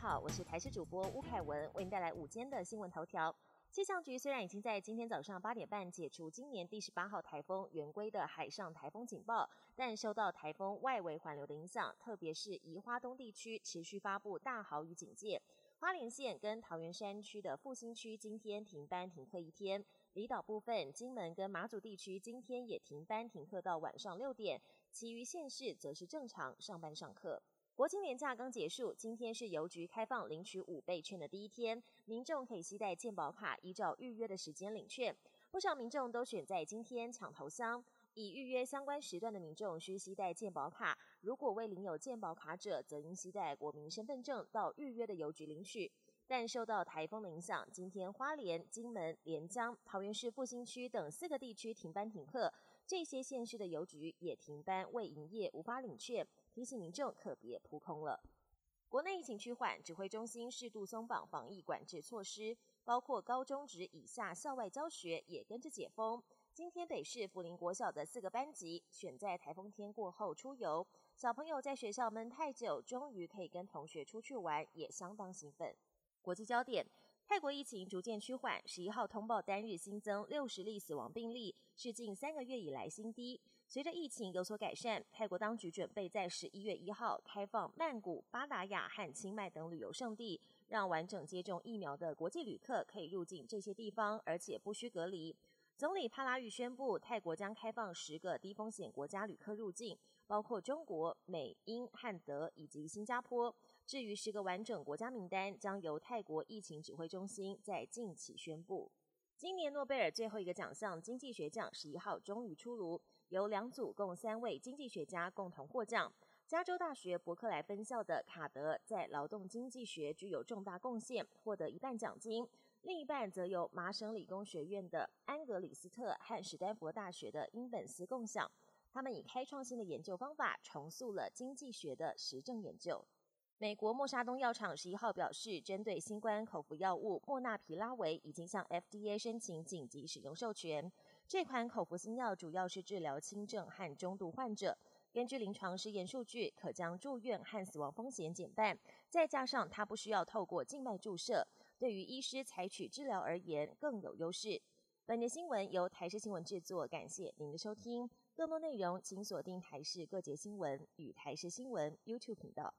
好，我是台视主播吴凯文，为您带来午间的新闻头条。气象局虽然已经在今天早上八点半解除今年第十八号台风圆规的海上台风警报，但受到台风外围环流的影响，特别是宜花东地区持续发布大豪雨警戒。花莲县跟桃园山区的复兴区今天停班停课一天，离岛部分金门跟马祖地区今天也停班停课到晚上六点，其余县市则是正常上班上课。国庆年假刚结束，今天是邮局开放领取五倍券的第一天，民众可以携带健保卡，依照预约的时间领券。不少民众都选在今天抢头香。已预约相关时段的民众需携带健保卡，如果未领有健保卡者，则应携带国民身份证到预约的邮局领取。但受到台风的影响，今天花莲、金门、连江、桃园市复兴区等四个地区停班停课，这些县市的邮局也停班未营业，无法领券，提醒民众可别扑空了。国内疫情趋缓，指挥中心适度松绑防疫管制措施，包括高中职以下校外教学也跟着解封。今天北市福林国小的四个班级选在台风天过后出游，小朋友在学校闷太久，终于可以跟同学出去玩，也相当兴奋。国际焦点：泰国疫情逐渐趋缓，十一号通报单日新增六十例死亡病例，是近三个月以来新低。随着疫情有所改善，泰国当局准备在十一月一号开放曼谷、巴达雅和清迈等旅游胜地，让完整接种疫苗的国际旅客可以入境这些地方，而且不需隔离。总理帕拉育宣布，泰国将开放十个低风险国家旅客入境，包括中国、美、英、汉、德以及新加坡。至于十个完整国家名单，将由泰国疫情指挥中心在近期宣布。今年诺贝尔最后一个奖项——经济学奖，十一号终于出炉，由两组共三位经济学家共同获奖。加州大学伯克莱分校的卡德在劳动经济学具有重大贡献，获得一半奖金，另一半则由麻省理工学院的安格里斯特和史丹佛大学的因本斯共享。他们以开创性的研究方法重塑了经济学的实证研究。美国默沙东药厂十一号表示，针对新冠口服药物莫纳皮拉韦已经向 FDA 申请紧急使用授权。这款口服新药主要是治疗轻症和中度患者。根据临床试验数据，可将住院和死亡风险减半。再加上它不需要透过静脉注射，对于医师采取治疗而言更有优势。本节新闻由台视新闻制作，感谢您的收听。更多内容请锁定台视各节新闻与台视新闻 YouTube 频道。